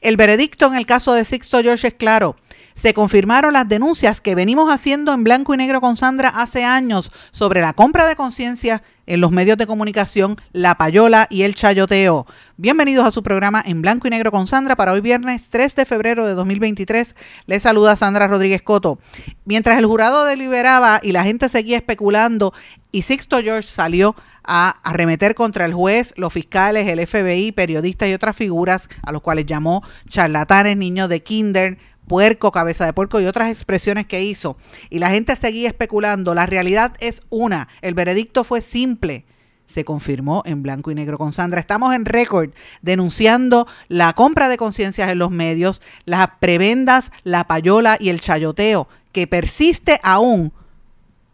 El veredicto en el caso de Sixto George es claro. Se confirmaron las denuncias que venimos haciendo en blanco y negro con Sandra hace años sobre la compra de conciencia en los medios de comunicación, la payola y el chayoteo. Bienvenidos a su programa en blanco y negro con Sandra para hoy viernes 3 de febrero de 2023. Les saluda Sandra Rodríguez Coto. Mientras el jurado deliberaba y la gente seguía especulando y Sixto George salió a arremeter contra el juez, los fiscales, el FBI, periodistas y otras figuras a los cuales llamó charlatanes, niños de kinder, puerco, cabeza de puerco y otras expresiones que hizo. Y la gente seguía especulando. La realidad es una. El veredicto fue simple se confirmó en blanco y negro con Sandra. Estamos en récord denunciando la compra de conciencias en los medios, las prebendas, la payola y el chayoteo que persiste aún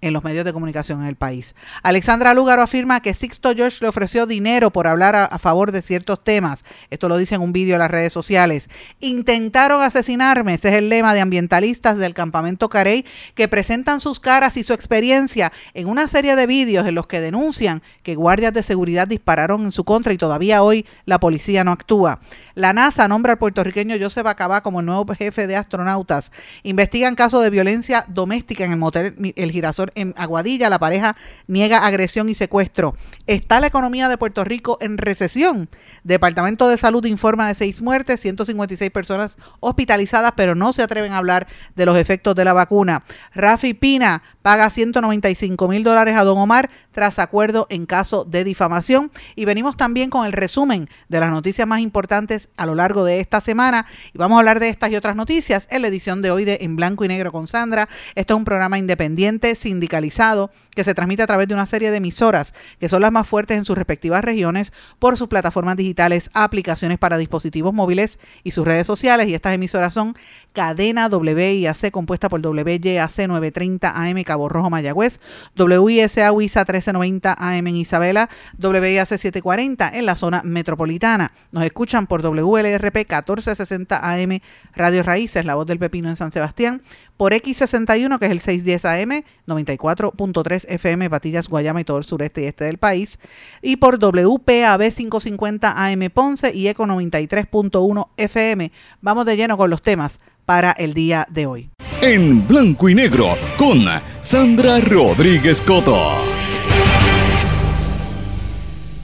en los medios de comunicación en el país. Alexandra Lúgaro afirma que Sixto George le ofreció dinero por hablar a, favor de ciertos temas. Esto lo dice en un vídeo en las redes sociales. Intentaron asesinarme. Ese es el lema de ambientalistas del campamento Carey que presentan sus caras y su experiencia en una serie de vídeos en los que denuncian que guardias de seguridad dispararon en su contra y todavía hoy la policía no actúa. La NASA nombra al puertorriqueño Joseph Acabá como el nuevo jefe de astronautas. Investigan casos de violencia doméstica en el motel El Girasol en Aguadilla. La pareja niega agresión y secuestro. ¿Está la economía de Puerto Rico en recesión? Departamento de Salud informa de seis muertes, 156 personas hospitalizadas, pero no se atreven a hablar de los efectos de la vacuna. Rafi Pina paga 195 mil dólares a Don Omar tras acuerdo en caso de difamación. Y venimos también con el resumen de las noticias más importantes a lo largo de esta semana. Y vamos a hablar de estas y otras noticias en la edición de hoy de En Blanco y Negro con Sandra. Esto es un programa independiente, sin que se transmite a través de una serie de emisoras que son las más fuertes en sus respectivas regiones por sus plataformas digitales, aplicaciones para dispositivos móviles y sus redes sociales. Y estas emisoras son Cadena WIAC compuesta por WYAC 930 AM Cabo Rojo Mayagüez, WISA WISA 1390 AM en Isabela, WIAC 740 en la zona metropolitana. Nos escuchan por WLRP 1460 AM Radio Raíces, La Voz del Pepino en San Sebastián, por X61 que es el 610 AM 94.3 FM Patillas, Guayama y todo el sureste y este del país, y por WPAB 550 AM Ponce y Eco 93.1 FM. Vamos de lleno con los temas para el día de hoy. En blanco y negro con Sandra Rodríguez Coto.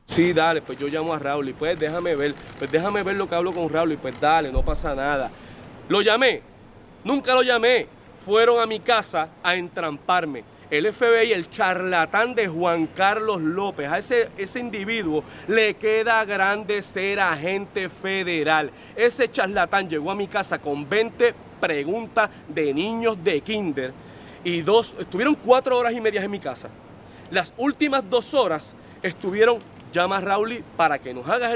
Sí, dale, pues yo llamo a Raúl y pues déjame ver, pues déjame ver lo que hablo con Raúl y pues dale, no pasa nada. Lo llamé, nunca lo llamé, fueron a mi casa a entramparme. El FBI, el charlatán de Juan Carlos López, a ese, ese individuo le queda grande ser agente federal. Ese charlatán llegó a mi casa con 20 preguntas de niños de kinder y dos, estuvieron cuatro horas y media en mi casa. Las últimas dos horas estuvieron, llama a Raúl para que nos hagas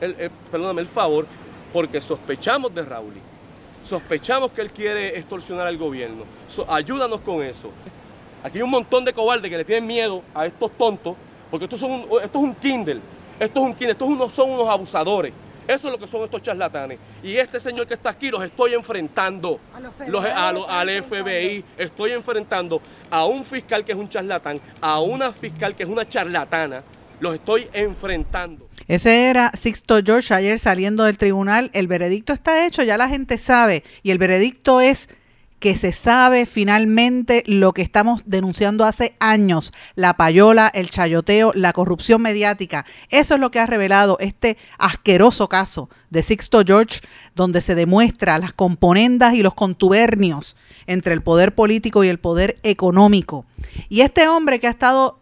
el perdóname, el favor, porque sospechamos de Raúl. Sospechamos que él quiere extorsionar al gobierno. ayúdanos con eso. Aquí hay un montón de cobardes que le tienen miedo a estos tontos, porque esto, son esto es un Kindle, esto es un Kindle, estos unos, son unos abusadores. Eso es lo que son estos charlatanes. Y este señor que está aquí los estoy enfrentando. A los al FBI. Estoy enfrentando a un fiscal que es un charlatán, a una fiscal que es una charlatana. Los estoy enfrentando. Ese era Sixto George ayer saliendo del tribunal. El veredicto está hecho, ya la gente sabe. Y el veredicto es que se sabe finalmente lo que estamos denunciando hace años, la payola, el chayoteo, la corrupción mediática. Eso es lo que ha revelado este asqueroso caso de Sixto George, donde se demuestra las componendas y los contubernios entre el poder político y el poder económico. Y este hombre que ha estado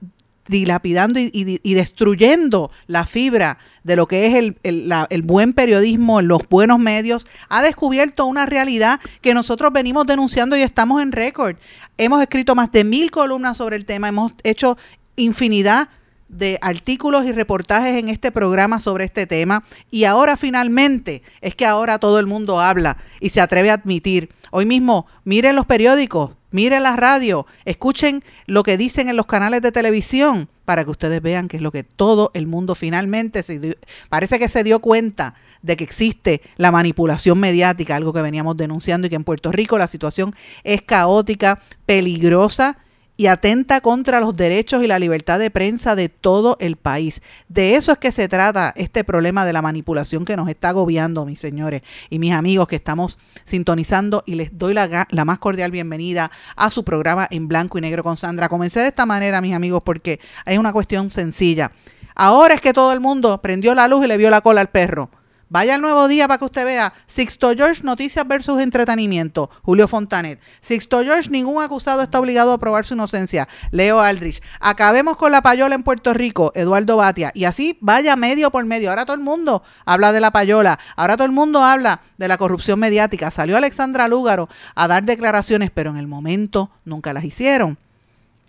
dilapidando y, destruyendo la fibra de lo que es el, el, buen periodismo, los buenos medios, ha descubierto una realidad que nosotros venimos denunciando y estamos en récord. Hemos escrito más de mil columnas sobre el tema, hemos hecho infinidad de artículos y reportajes en este programa sobre este tema y ahora finalmente es que ahora todo el mundo habla y se atreve a admitir. Hoy mismo miren los periódicos, miren la radio, escuchen lo que dicen en los canales de televisión para que ustedes vean que es lo que todo el mundo finalmente se parece que se dio cuenta de que existe la manipulación mediática, algo que veníamos denunciando y que en Puerto Rico la situación es caótica, peligrosa y atenta contra los derechos y la libertad de prensa de todo el país. De eso es que se trata este problema de la manipulación que nos está agobiando, mis señores y mis amigos que estamos sintonizando y les doy la, más cordial bienvenida a su programa en blanco y negro con Sandra. Comencé de esta manera, mis amigos, porque es una cuestión sencilla. Ahora es que todo el mundo prendió la luz y le vio la cola al perro. Vaya al nuevo día para que usted vea. Sixto George, noticias versus entretenimiento. Julio Fontanet. Sixto George, ningún acusado está obligado a probar su inocencia. Leo Aldrich. Acabemos con la payola en Puerto Rico. Eduardo Batia. Y así vaya medio por medio. Ahora todo el mundo habla de la payola. Ahora todo el mundo habla de la corrupción mediática. Salió Alexandra Lúgaro a dar declaraciones, pero en el momento nunca las hicieron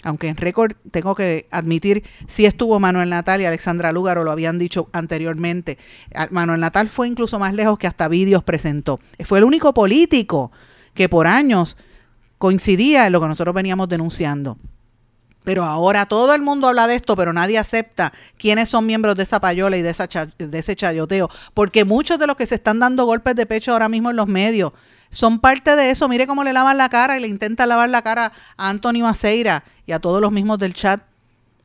aunque en récord tengo que admitir, sí estuvo Manuel Natal y Alexandra Lúgaro, lo habían dicho anteriormente. Manuel Natal fue incluso más lejos que hasta vídeos presentó. Fue el único político que por años coincidía en lo que nosotros veníamos denunciando. Pero ahora todo el mundo habla de esto, pero nadie acepta quiénes son miembros de esa payola y de, de ese chayoteo. Porque muchos de los que se están dando golpes de pecho ahora mismo en los medios son parte de eso. Mire cómo le lavan la cara y le intenta lavar la cara a Anthony Maceira y a todos los mismos del chat.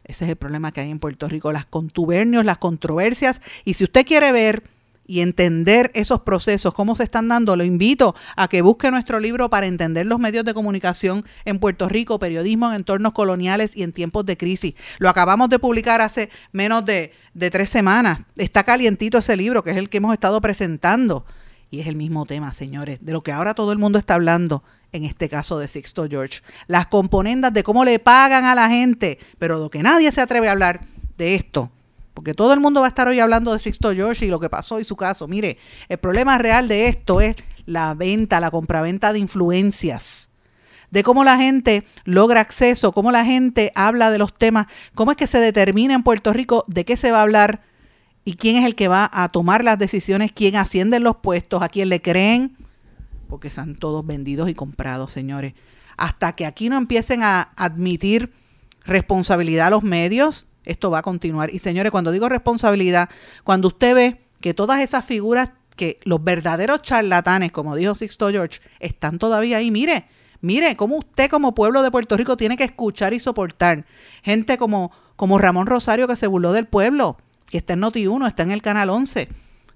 Ese es el problema que hay en Puerto Rico, las contubernios, las controversias. Y si usted quiere ver y entender esos procesos, cómo se están dando, lo invito a que busque nuestro libro para entender los medios de comunicación en Puerto Rico, periodismo en entornos coloniales y en tiempos de crisis. Lo acabamos de publicar hace menos de, de tres semanas. Está calientito ese libro, que es el que hemos estado presentando. Y es el mismo tema, señores, de lo que ahora todo el mundo está hablando, en este caso de Sixto George. Las componendas de cómo le pagan a la gente, pero lo que nadie se atreve a hablar de esto, porque todo el mundo va a estar hoy hablando de Sixto George y lo que pasó y su caso. Mire, el problema real de esto es la venta, la compraventa de influencias de cómo la gente logra acceso, cómo la gente habla de los temas, cómo es que se determina en Puerto Rico de qué se va a hablar, y quién es el que va a tomar las decisiones, quién asciende en los puestos, a quién le creen, porque están todos vendidos y comprados, señores. Hasta que aquí no empiecen a admitir responsabilidad a los medios, esto va a continuar. Y señores, cuando digo responsabilidad, cuando usted ve que todas esas figuras, que los verdaderos charlatanes, como dijo Sixto George, están todavía ahí, mire, mire cómo usted como pueblo de Puerto Rico tiene que escuchar y soportar gente como, como Ramón Rosario que se burló del pueblo que está en Noti1, está en el Canal 11.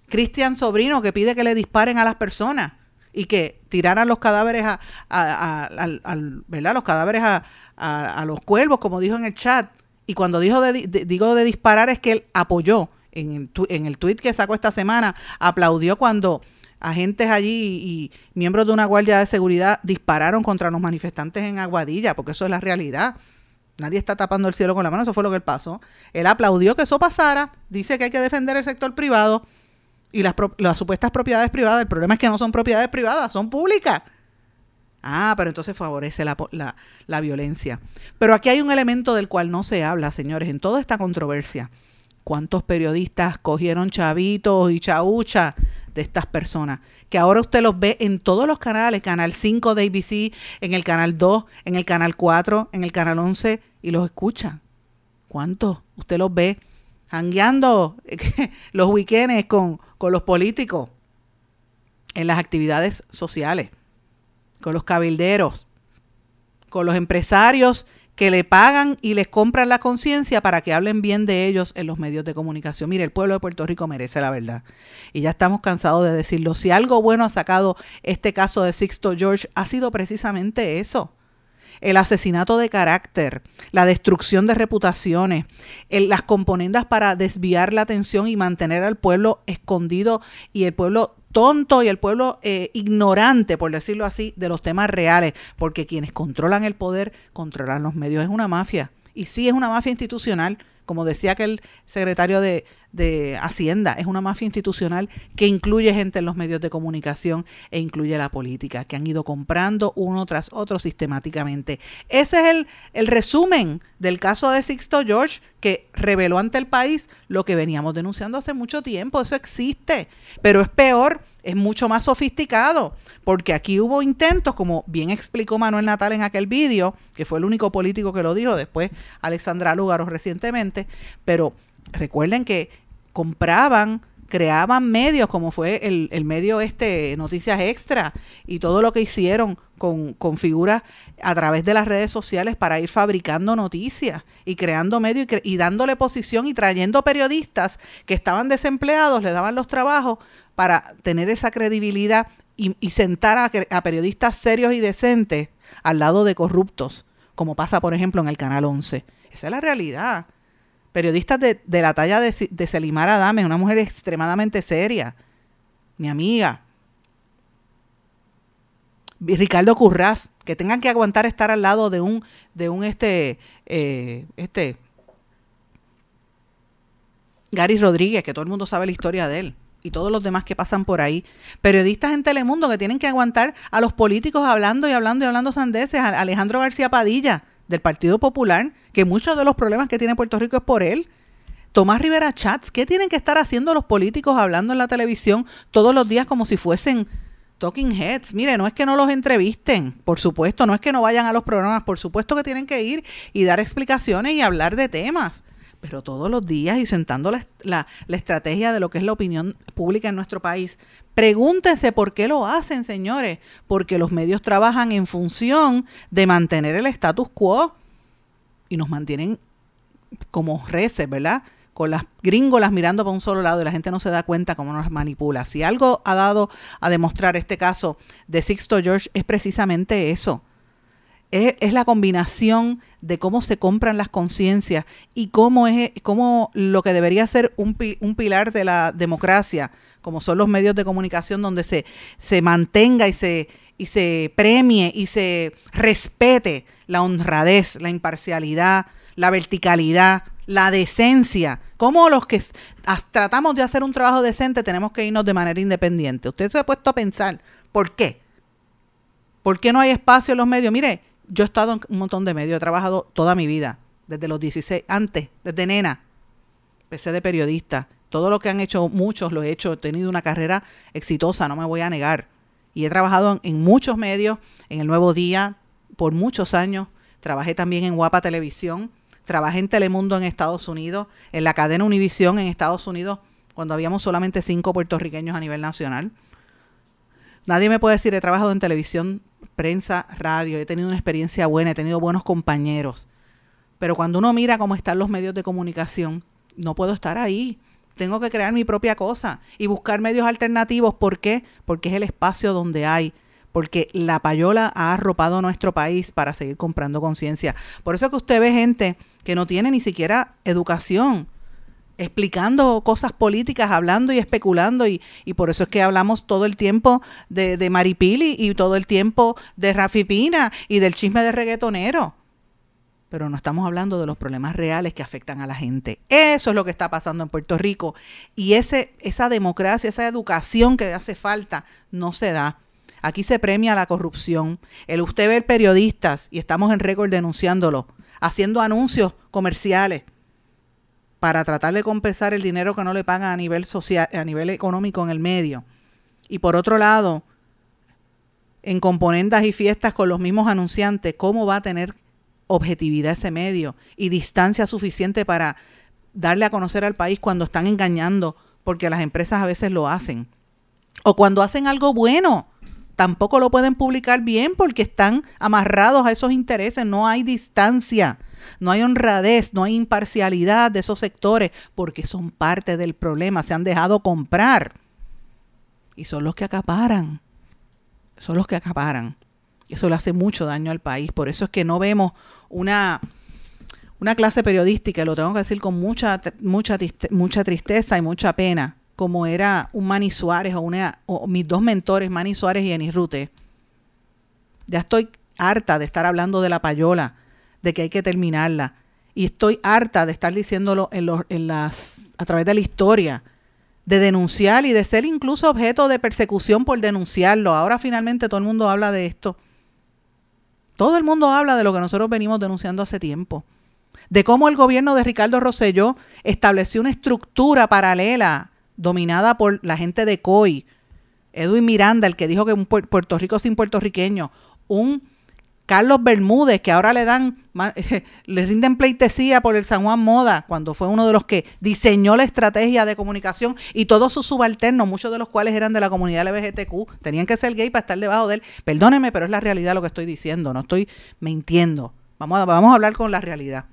Cristian Sobrino, que pide que le disparen a las personas y que tiraran los cadáveres a, ¿verdad? Los cadáveres a, los cuervos, como dijo en el chat. Y cuando dijo de, digo de disparar es que él apoyó en el, en el tuit que sacó esta semana, aplaudió cuando agentes allí y miembros de una guardia de seguridad dispararon contra los manifestantes en Aguadilla, porque eso es la realidad. Nadie está tapando el cielo con la mano, eso fue lo que él pasó. Él aplaudió que eso pasara, dice que hay que defender el sector privado y las, supuestas propiedades privadas. El problema es que no son propiedades privadas, son públicas. Ah, pero entonces favorece la, la, la, violencia. Pero aquí hay un elemento del cual no se habla, señores, en toda esta controversia. ¿Cuántos periodistas cogieron chavitos y chaucha de estas personas? Que ahora usted los ve en todos los canales, Canal 5 de ABC, en el Canal 2, en el Canal 4, en el Canal 11, y los escucha. ¿Cuántos? Usted los ve jangueando los weekends con, con los políticos en las actividades sociales, con los cabilderos, con los empresarios que le pagan y les compran la conciencia para que hablen bien de ellos en los medios de comunicación. Mire, el pueblo de Puerto Rico merece la verdad. Y ya estamos cansados de decirlo. Si algo bueno ha sacado este caso de Sixto George, ha sido precisamente eso el asesinato de carácter, la destrucción de reputaciones, las componendas para desviar la atención y mantener al pueblo escondido y el pueblo tonto y el pueblo eh, ignorante, por decirlo así, de los temas reales, porque quienes controlan el poder controlan los medios. Es una mafia. Y sí es una mafia institucional, como decía aquel secretario de, de Hacienda, es una mafia institucional que incluye gente en los medios de comunicación e incluye la política, que han ido comprando uno tras otro sistemáticamente. Ese es el, el resumen del caso de Sixto George, que reveló ante el país lo que veníamos denunciando hace mucho tiempo. Eso existe, pero es peor es mucho más sofisticado, porque aquí hubo intentos, como bien explicó Manuel Natal en aquel vídeo, que fue el único político que lo dijo, después Alexandra Lúgaro recientemente, pero recuerden que compraban, creaban medios, como fue el, el, medio este Noticias Extra, y todo lo que hicieron con, con, figuras a través de las redes sociales para ir fabricando noticias y creando medios y, y dándole posición y trayendo periodistas que estaban desempleados, le daban los trabajos para tener esa credibilidad y, y sentar a, a periodistas serios y decentes al lado de corruptos, como pasa por ejemplo en el Canal 11. Esa es la realidad periodistas de, de la talla de, de Selimar Adame, una mujer extremadamente seria, mi amiga. Ricardo Curraz, que tengan que aguantar estar al lado de un, de un este, eh, este, Gary Rodríguez, que todo el mundo sabe la historia de él, y todos los demás que pasan por ahí. Periodistas en Telemundo que tienen que aguantar a los políticos hablando y hablando y hablando sandeces, a Alejandro García Padilla, del Partido Popular, que muchos de los problemas que tiene Puerto Rico es por él. Tomás Rivera Chats, ¿qué tienen que estar haciendo los políticos hablando en la televisión todos los días como si fuesen talking heads? Mire, no es que no los entrevisten, por supuesto, no es que no vayan a los programas, por supuesto que tienen que ir y dar explicaciones y hablar de temas, pero todos los días y sentando la, la, la estrategia de lo que es la opinión pública en nuestro país. Pregúntense por qué lo hacen, señores, porque los medios trabajan en función de mantener el status quo y nos mantienen como reces, ¿verdad? Con las gringolas mirando para un solo lado y la gente no se da cuenta cómo nos manipula. Si algo ha dado a demostrar este caso de Sixto George es precisamente eso. Es, la combinación de cómo se compran las conciencias y cómo es cómo lo que debería ser un, un pilar de la democracia, como son los medios de comunicación, donde se, se mantenga y se, y se premie y se respete la honradez, la imparcialidad, la verticalidad, la decencia. Como los que tratamos de hacer un trabajo decente tenemos que irnos de manera independiente? Usted se ha puesto a pensar, ¿por qué? ¿Por qué no hay espacio en los medios? Mire, yo he estado en un montón de medios, he trabajado toda mi vida, desde los 16, antes, desde nena. Empecé de periodista. Todo lo que han hecho muchos lo he hecho, he tenido una carrera exitosa, no me voy a negar. Y he trabajado en, en muchos medios, en el Nuevo Día, por muchos años. Trabajé también en Guapa Televisión. Trabajé en Telemundo en Estados Unidos, en la cadena Univisión en Estados Unidos, cuando habíamos solamente cinco puertorriqueños a nivel nacional. Nadie me puede decir, he trabajado en televisión, prensa, radio, he tenido una experiencia buena, he tenido buenos compañeros. Pero cuando uno mira cómo están los medios de comunicación, no puedo estar ahí. Tengo que crear mi propia cosa y buscar medios alternativos. ¿Por qué? Porque es el espacio donde hay porque la payola ha arropado nuestro país para seguir comprando conciencia. Por eso que usted ve gente que no tiene ni siquiera educación, explicando cosas políticas, hablando y especulando, y, por eso es que hablamos todo el tiempo de, de Maripili y todo el tiempo de Rafi Pina y del chisme de reggaetonero. Pero no estamos hablando de los problemas reales que afectan a la gente. Eso es lo que está pasando en Puerto Rico. Y esa democracia, esa educación que hace falta, no se da. Aquí se premia la corrupción. El usted ver periodistas, y estamos en récord denunciándolo, haciendo anuncios comerciales para tratar de compensar el dinero que no le pagan a nivel social, a nivel económico en el medio. Y por otro lado, en componendas y fiestas con los mismos anunciantes, ¿cómo va a tener objetividad ese medio y distancia suficiente para darle a conocer al país cuando están engañando, porque las empresas a veces lo hacen? O cuando hacen algo bueno, tampoco lo pueden publicar bien porque están amarrados a esos intereses, no hay distancia, no hay honradez, no hay imparcialidad de esos sectores porque son parte del problema, se han dejado comprar y son los que acaparan, son los que acaparan. Eso le hace mucho daño al país, por eso es que no vemos una una clase periodística, lo tengo que decir con mucha mucha mucha tristeza y mucha pena, como era un Manny Suárez o, una, o mis dos mentores, Manny Suárez y Eni Rute. Ya estoy harta de estar hablando de la payola, de que hay que terminarla. y estoy harta de estar diciéndolo en, en las, a través de la historia, de denunciar y de ser incluso objeto de persecución por denunciarlo. Ahora finalmente todo el mundo habla de esto. Todo el mundo habla de lo que nosotros venimos denunciando hace tiempo. De cómo el gobierno de Ricardo Rosselló estableció una estructura paralela dominada por la gente de COI. Edwin Miranda, el que dijo que un Puerto Rico sin puertorriqueño, un Carlos Bermúdez, que ahora le dan, le rinden pleitesía por el San Juan Moda, cuando fue uno de los que diseñó la estrategia de comunicación y todos sus subalternos, muchos de los cuales eran de la comunidad LGBTQ, tenían que ser gay para estar debajo de él. Perdóneme, pero es la realidad lo que estoy diciendo, no estoy mintiendo. Vamos a, vamos a hablar con la realidad.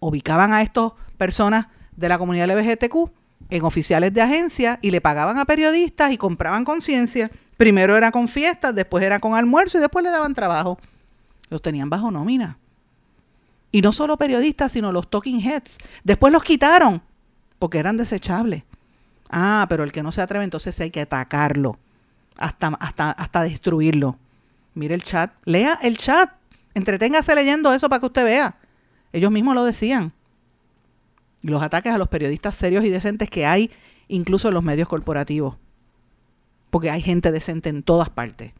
Ubicaban a estas personas de la comunidad LGBTQ en oficiales de agencia y le pagaban a periodistas y compraban conciencia. Primero era con fiestas, después era con almuerzo y después le daban trabajo. Los tenían bajo nómina. Y no solo periodistas, sino los talking heads. Después los quitaron porque eran desechables. Ah, pero el que no se atreve, entonces hay que atacarlo hasta, hasta, hasta destruirlo. Mire el chat, lea el chat, entreténgase leyendo eso para que usted vea. Ellos mismos lo decían. Los ataques a los periodistas serios y decentes que hay incluso en los medios corporativos porque hay gente decente en todas partes,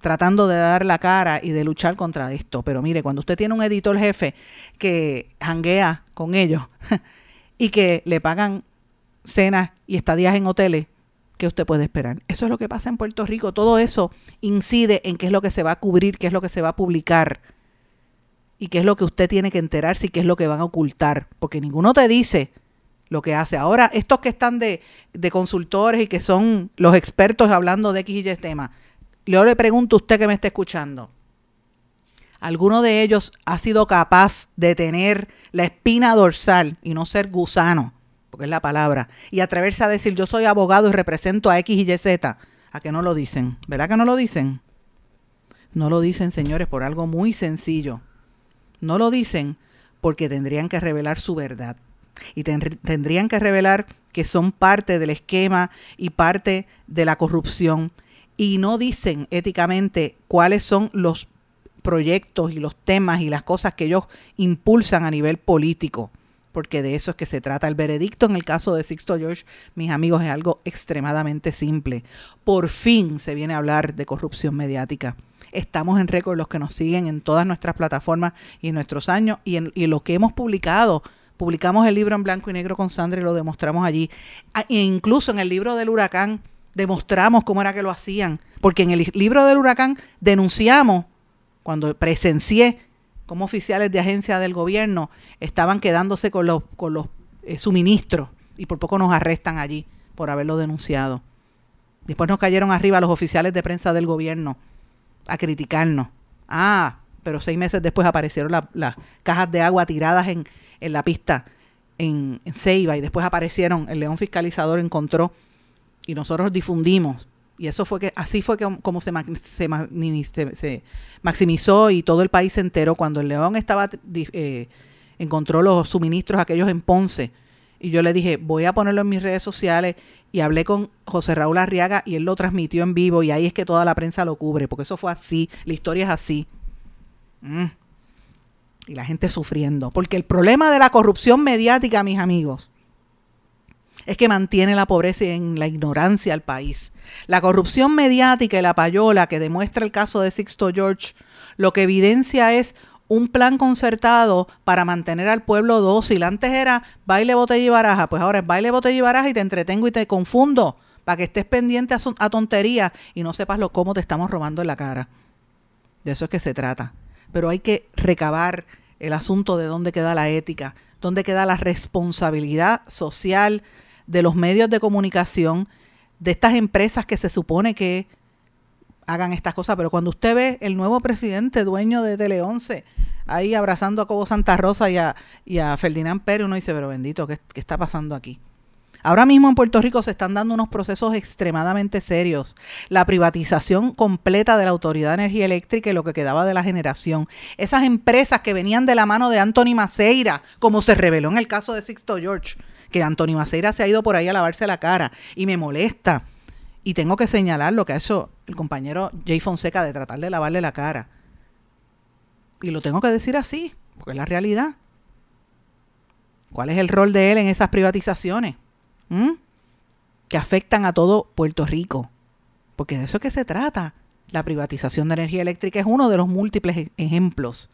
tratando de dar la cara y de luchar contra esto. Pero mire, cuando usted tiene un editor jefe que janguea con ellos y que le pagan cenas y estadías en hoteles, ¿qué usted puede esperar? Eso es lo que pasa en Puerto Rico. Todo eso incide en qué es lo que se va a cubrir, qué es lo que se va a publicar y qué es lo que usted tiene que enterarse y qué es lo que van a ocultar. Porque ninguno te dice lo que hace. Ahora, estos que están de, consultores y que son los expertos hablando de X y Y tema, yo le pregunto a usted que me está escuchando, ¿alguno de ellos ha sido capaz de tener la espina dorsal y no ser gusano, porque es la palabra, y atreverse a decir yo soy abogado y represento a X y Y Z? ¿A que no lo dicen? ¿Verdad que no lo dicen? No lo dicen, señores, por algo muy sencillo. No lo dicen porque tendrían que revelar su verdad y tendrían que revelar que son parte del esquema y parte de la corrupción y no dicen éticamente cuáles son los proyectos y los temas y las cosas que ellos impulsan a nivel político, porque de eso es que se trata. El veredicto en el caso de Sixto George, mis amigos, es algo extremadamente simple. Por fin se viene a hablar de corrupción mediática. Estamos en récord los que nos siguen en todas nuestras plataformas y en nuestros años y en, lo que hemos publicado Publicamos el libro en blanco y negro con Sandra y lo demostramos allí. Ah, e incluso en el libro del huracán demostramos cómo era que lo hacían. Porque en el libro del huracán denunciamos, cuando presencié cómo oficiales de agencia del gobierno estaban quedándose con los, con los eh, suministros y por poco nos arrestan allí por haberlo denunciado. Después nos cayeron arriba los oficiales de prensa del gobierno a criticarnos. Ah, pero seis meses después aparecieron las cajas de agua tiradas en, en la pista en, Ceiba y después aparecieron, el león fiscalizador encontró y nosotros difundimos. Y eso fue que, así fue que, como se, se, maximizó y todo el país se enteró cuando el león estaba, eh, encontró los suministros aquellos en Ponce. Y yo le dije, voy a ponerlo en mis redes sociales y hablé con José Raúl Arriaga y él lo transmitió en vivo y ahí es que toda la prensa lo cubre, porque eso fue así, la historia es así. Mm y la gente sufriendo. Porque el problema de la corrupción mediática, mis amigos, es que mantiene la pobreza y en la ignorancia al país. La corrupción mediática y la payola que demuestra el caso de Sixto George, lo que evidencia es un plan concertado para mantener al pueblo dócil. Antes era baile, botella y baraja, pues ahora es baile, botella y baraja y te entretengo y te confundo para que estés pendiente a, a tonterías y no sepas lo cómo te estamos robando en la cara. De eso es que se trata pero hay que recabar el asunto de dónde queda la ética, dónde queda la responsabilidad social de los medios de comunicación, de estas empresas que se supone que hagan estas cosas. Pero cuando usted ve el nuevo presidente, dueño de Tele 11, ahí abrazando a Cobo Santa Rosa y a, y a Ferdinand Pérez, uno dice, pero bendito, ¿qué, ¿qué está pasando aquí? Ahora mismo en Puerto Rico se están dando unos procesos extremadamente serios. La privatización completa de la Autoridad de Energía Eléctrica y lo que quedaba de la generación. Esas empresas que venían de la mano de Anthony Maceira, como se reveló en el caso de Sixto George, que Anthony Maceira se ha ido por ahí a lavarse la cara y me molesta. Y tengo que señalar lo que ha hecho el compañero Jay Fonseca de tratar de lavarle la cara. Y lo tengo que decir así, porque es la realidad. ¿Cuál es el rol de él en esas privatizaciones? ¿Mm? Que afectan a todo Puerto Rico. Porque de eso que se trata. La privatización de energía eléctrica es uno de los múltiples e-, ejemplos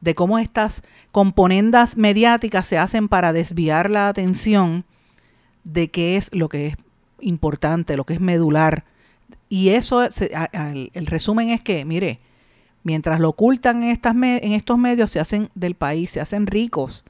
de cómo estas componendas mediáticas se hacen para desviar la atención de qué es lo que es importante, lo que es medular. Y eso, el resumen es que, mire, mientras lo ocultan en, estas, en estos medios, se hacen del país, se hacen ricos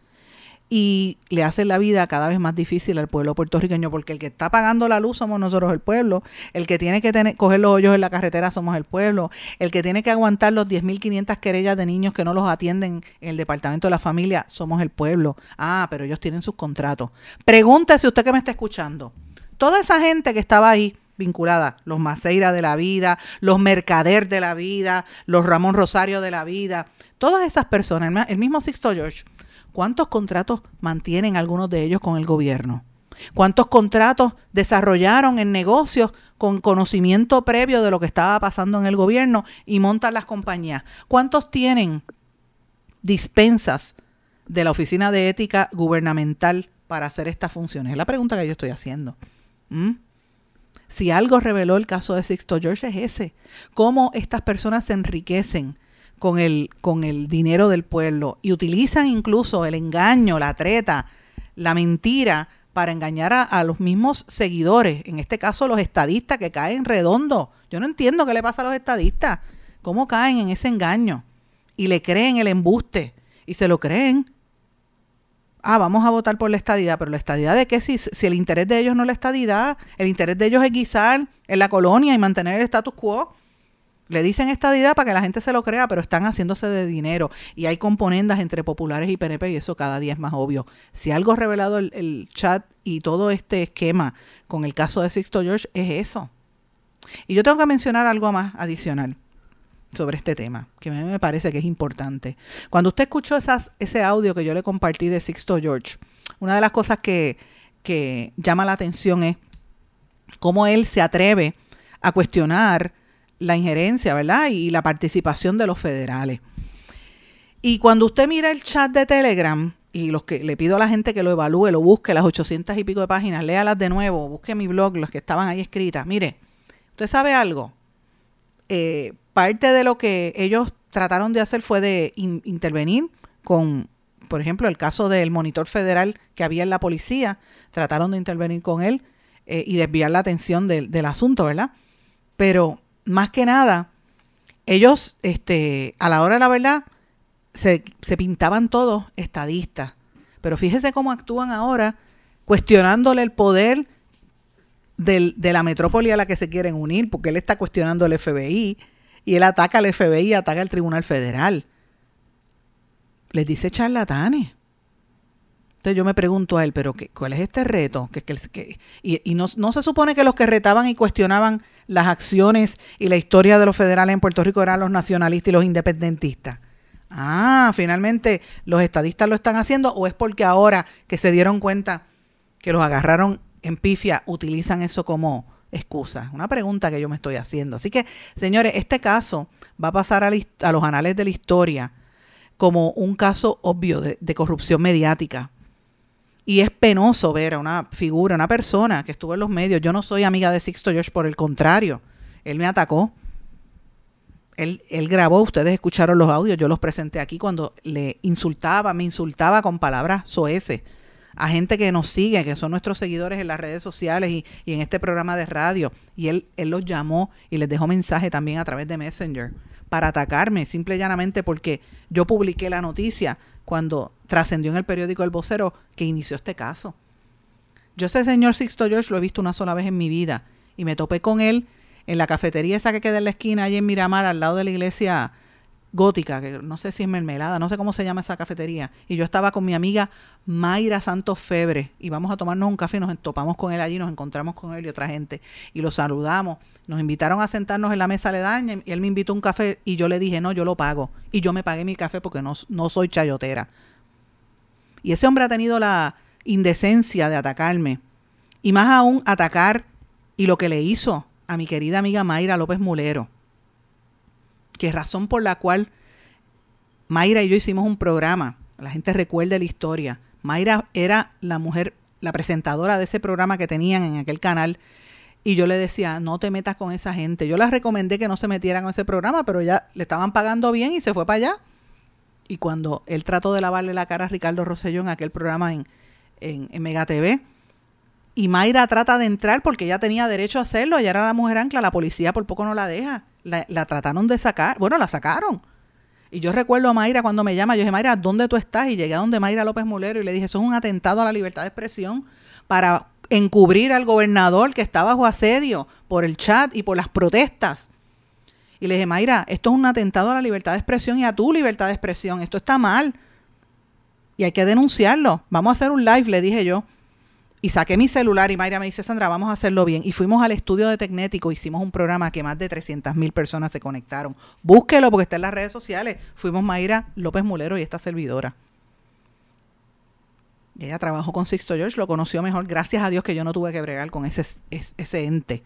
y le hacen la vida cada vez más difícil al pueblo puertorriqueño, porque el que está pagando la luz somos nosotros el pueblo, el que tiene que tener, coger los hoyos en la carretera somos el pueblo, el que tiene que aguantar los 10.500 querellas de niños que no los atienden en el departamento de la familia somos el pueblo. Ah, pero ellos tienen sus contratos. Pregúntese usted que me está escuchando. Toda esa gente que estaba ahí vinculada, los Maceira de la vida, los Mercader de la vida, los Ramón Rosario de la vida, todas esas personas, el mismo Sixto George, ¿Cuántos contratos mantienen algunos de ellos con el gobierno? ¿Cuántos contratos desarrollaron en negocios con conocimiento previo de lo que estaba pasando en el gobierno y montan las compañías? ¿Cuántos tienen dispensas de la Oficina de Ética Gubernamental para hacer estas funciones? Es la pregunta que yo estoy haciendo. ¿Mm? Si algo reveló el caso de Sixto George es ese, cómo estas personas se enriquecen con el, con el dinero del pueblo y utilizan incluso el engaño, la treta, la mentira para engañar a, los mismos seguidores, en este caso los estadistas que caen redondo. Yo no entiendo qué le pasa a los estadistas, cómo caen en ese engaño y le creen el embuste y se lo creen. Ah, vamos a votar por la estadidad, pero la estadidad de qué si, si el interés de ellos no es la estadidad, el interés de ellos es guisar en la colonia y mantener el status quo. Le dicen estadidad para que la gente se lo crea, pero están haciéndose de dinero. Y hay componendas entre populares y PNP y eso cada día es más obvio. Si algo ha revelado el, chat y todo este esquema con el caso de Sixto George es eso. Y yo tengo que mencionar algo más adicional sobre este tema, que a mí me parece que es importante. Cuando usted escuchó ese audio que yo le compartí de Sixto George, una de las cosas que, que llama la atención es cómo él se atreve a cuestionar la injerencia, ¿verdad? Y la participación de los federales. Y cuando usted mira el chat de Telegram, y los que le pido a la gente que lo evalúe, lo busque, las 800 y pico de páginas, léalas de nuevo, busque mi blog, las que estaban ahí escritas. Mire, ¿usted sabe algo? Eh, parte de lo que ellos trataron de hacer fue de intervenir con, por ejemplo, el caso del monitor federal que había en la policía, trataron de intervenir con él eh, y desviar la atención del, del asunto, ¿verdad? Pero más que nada, ellos, este, a la hora de la verdad, se, se pintaban todos estadistas. Pero fíjese cómo actúan ahora, cuestionándole el poder de la metrópoli a la que se quieren unir, porque él está cuestionando el FBI y él ataca al FBI, ataca al Tribunal Federal. Les dice charlatanes. Entonces yo me pregunto a él, pero qué, ¿cuál es este reto? Y, y no, no, se supone que los que retaban y cuestionaban las acciones y la historia de los federales en Puerto Rico eran los nacionalistas y los independentistas. Ah, finalmente los estadistas lo están haciendo o es porque ahora que se dieron cuenta que los agarraron en pifia utilizan eso como excusa. Una pregunta que yo me estoy haciendo. Así que, señores, este caso va a pasar a, los anales de la historia como un caso obvio de, de corrupción mediática y es penoso ver a una figura, una persona que estuvo en los medios. Yo no soy amiga de Sixto George, por el contrario, él me atacó. Él, él grabó, ustedes escucharon los audios, yo los presenté aquí cuando le insultaba, me insultaba con palabras soeces a gente que nos sigue, que son nuestros seguidores en las redes sociales y, en este programa de radio. Y él, él los llamó y les dejó mensaje también a través de Messenger para atacarme, simple y llanamente porque yo publiqué la noticia cuando trascendió en el periódico El Vocero que inició este caso. Yo ese señor Sixto George lo he visto una sola vez en mi vida y me topé con él en la cafetería esa que queda en la esquina allí en Miramar al lado de la iglesia gótica, que no sé si es mermelada, no sé cómo se llama esa cafetería. Y yo estaba con mi amiga Mayra Santos Febre y vamos a tomarnos un café, nos topamos con él allí, nos encontramos con él y otra gente y lo saludamos. Nos invitaron a sentarnos en la mesa aledaña y él me invitó un café y yo le dije, no, yo lo pago. Y yo me pagué mi café porque no, no soy chayotera. Y ese hombre ha tenido la indecencia de atacarme. Y más aún atacar y lo que le hizo a mi querida amiga Mayra López Mulero que razón por la cual Mayra y yo hicimos un programa, la gente recuerda la historia, Mayra era la mujer, la presentadora de ese programa que tenían en aquel canal. Y yo le decía, no te metas con esa gente. Yo les recomendé que no se metieran con ese programa, pero ya le estaban pagando bien y se fue para allá. Y cuando él trató de lavarle la cara a Ricardo Rosselló en aquel programa en, en, Mega TV, y Mayra trata de entrar porque ella tenía derecho a hacerlo, ella era la mujer ancla, la policía por poco no la deja. La, trataron de sacar, bueno, la sacaron y yo recuerdo a Mayra cuando me llama, yo dije, Mayra, ¿dónde tú estás? Y llegué a donde Mayra López Mulero y le dije, eso es un atentado a la libertad de expresión para encubrir al gobernador que está bajo asedio por el chat y por las protestas. Y le dije, Mayra, esto es un atentado a la libertad de expresión y a tu libertad de expresión. Esto está mal. Y hay que denunciarlo. Vamos a hacer un live, le dije yo. Y saqué mi celular y Mayra me dice, Sandra, vamos a hacerlo bien. Y fuimos al estudio de Tecnético, hicimos un programa que más de 300 mil personas se conectaron. Búsquelo porque está en las redes sociales. Fuimos Mayra López Mulero y esta servidora. Ella trabajó con Sixto George, lo conoció mejor. Gracias a Dios que yo no tuve que bregar con ese, ese ente.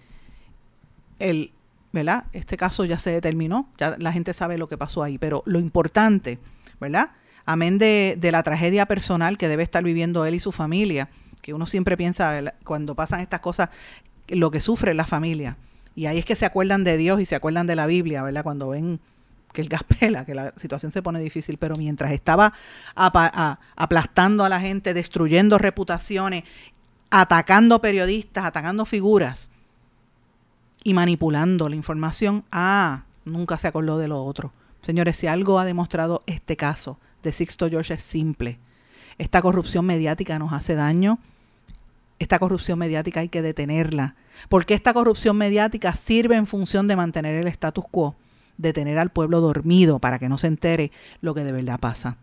El, ¿verdad? Este caso ya se determinó, ya la gente sabe lo que pasó ahí. Pero lo importante, ¿verdad? Amén de, de la tragedia personal que debe estar viviendo él y su familia que uno siempre piensa cuando pasan estas cosas, lo que sufre la familia. Y ahí es que se acuerdan de Dios y se acuerdan de la Biblia, ¿verdad? Cuando ven que el gas pela, que la situación se pone difícil, pero mientras estaba aplastando a la gente, destruyendo reputaciones, atacando periodistas, atacando figuras y manipulando la información, ah, nunca se acordó de lo otro. Señores, si algo ha demostrado este caso de Sixto George es simple. Esta corrupción mediática nos hace daño, esta corrupción mediática hay que detenerla, porque esta corrupción mediática sirve en función de mantener el status quo, de tener al pueblo dormido para que no se entere lo que de verdad pasa.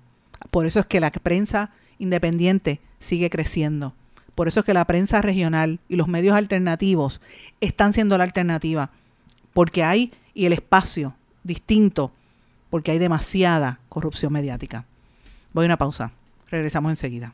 Por eso es que la prensa independiente sigue creciendo. Por eso es que la prensa regional y los medios alternativos están siendo la alternativa, porque hay y el espacio distinto, porque hay demasiada corrupción mediática. Voy a una pausa. Regresamos enseguida.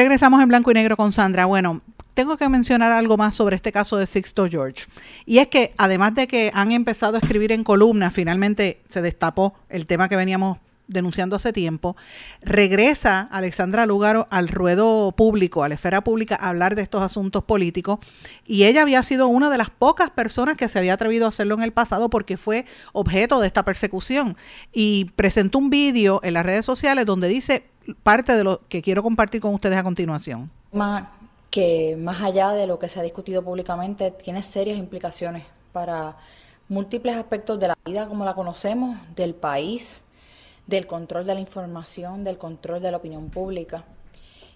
Regresamos en blanco y negro con Sandra. Bueno, tengo que mencionar algo más sobre este caso de Sixto George. Y es que además de que han empezado a escribir en columnas, finalmente se destapó el tema que veníamos denunciando hace tiempo, regresa Alexandra Lúgaro al ruedo público, a la esfera pública, a hablar de estos asuntos políticos. Y ella había sido una de las pocas personas que se había atrevido a hacerlo en el pasado porque fue objeto de esta persecución. Y presentó un vídeo en las redes sociales donde dice parte de lo que quiero compartir con ustedes a continuación. Que más allá de lo que se ha discutido públicamente, tiene serias implicaciones para múltiples aspectos de la vida como la conocemos, del país, del control de la información, del control de la opinión pública.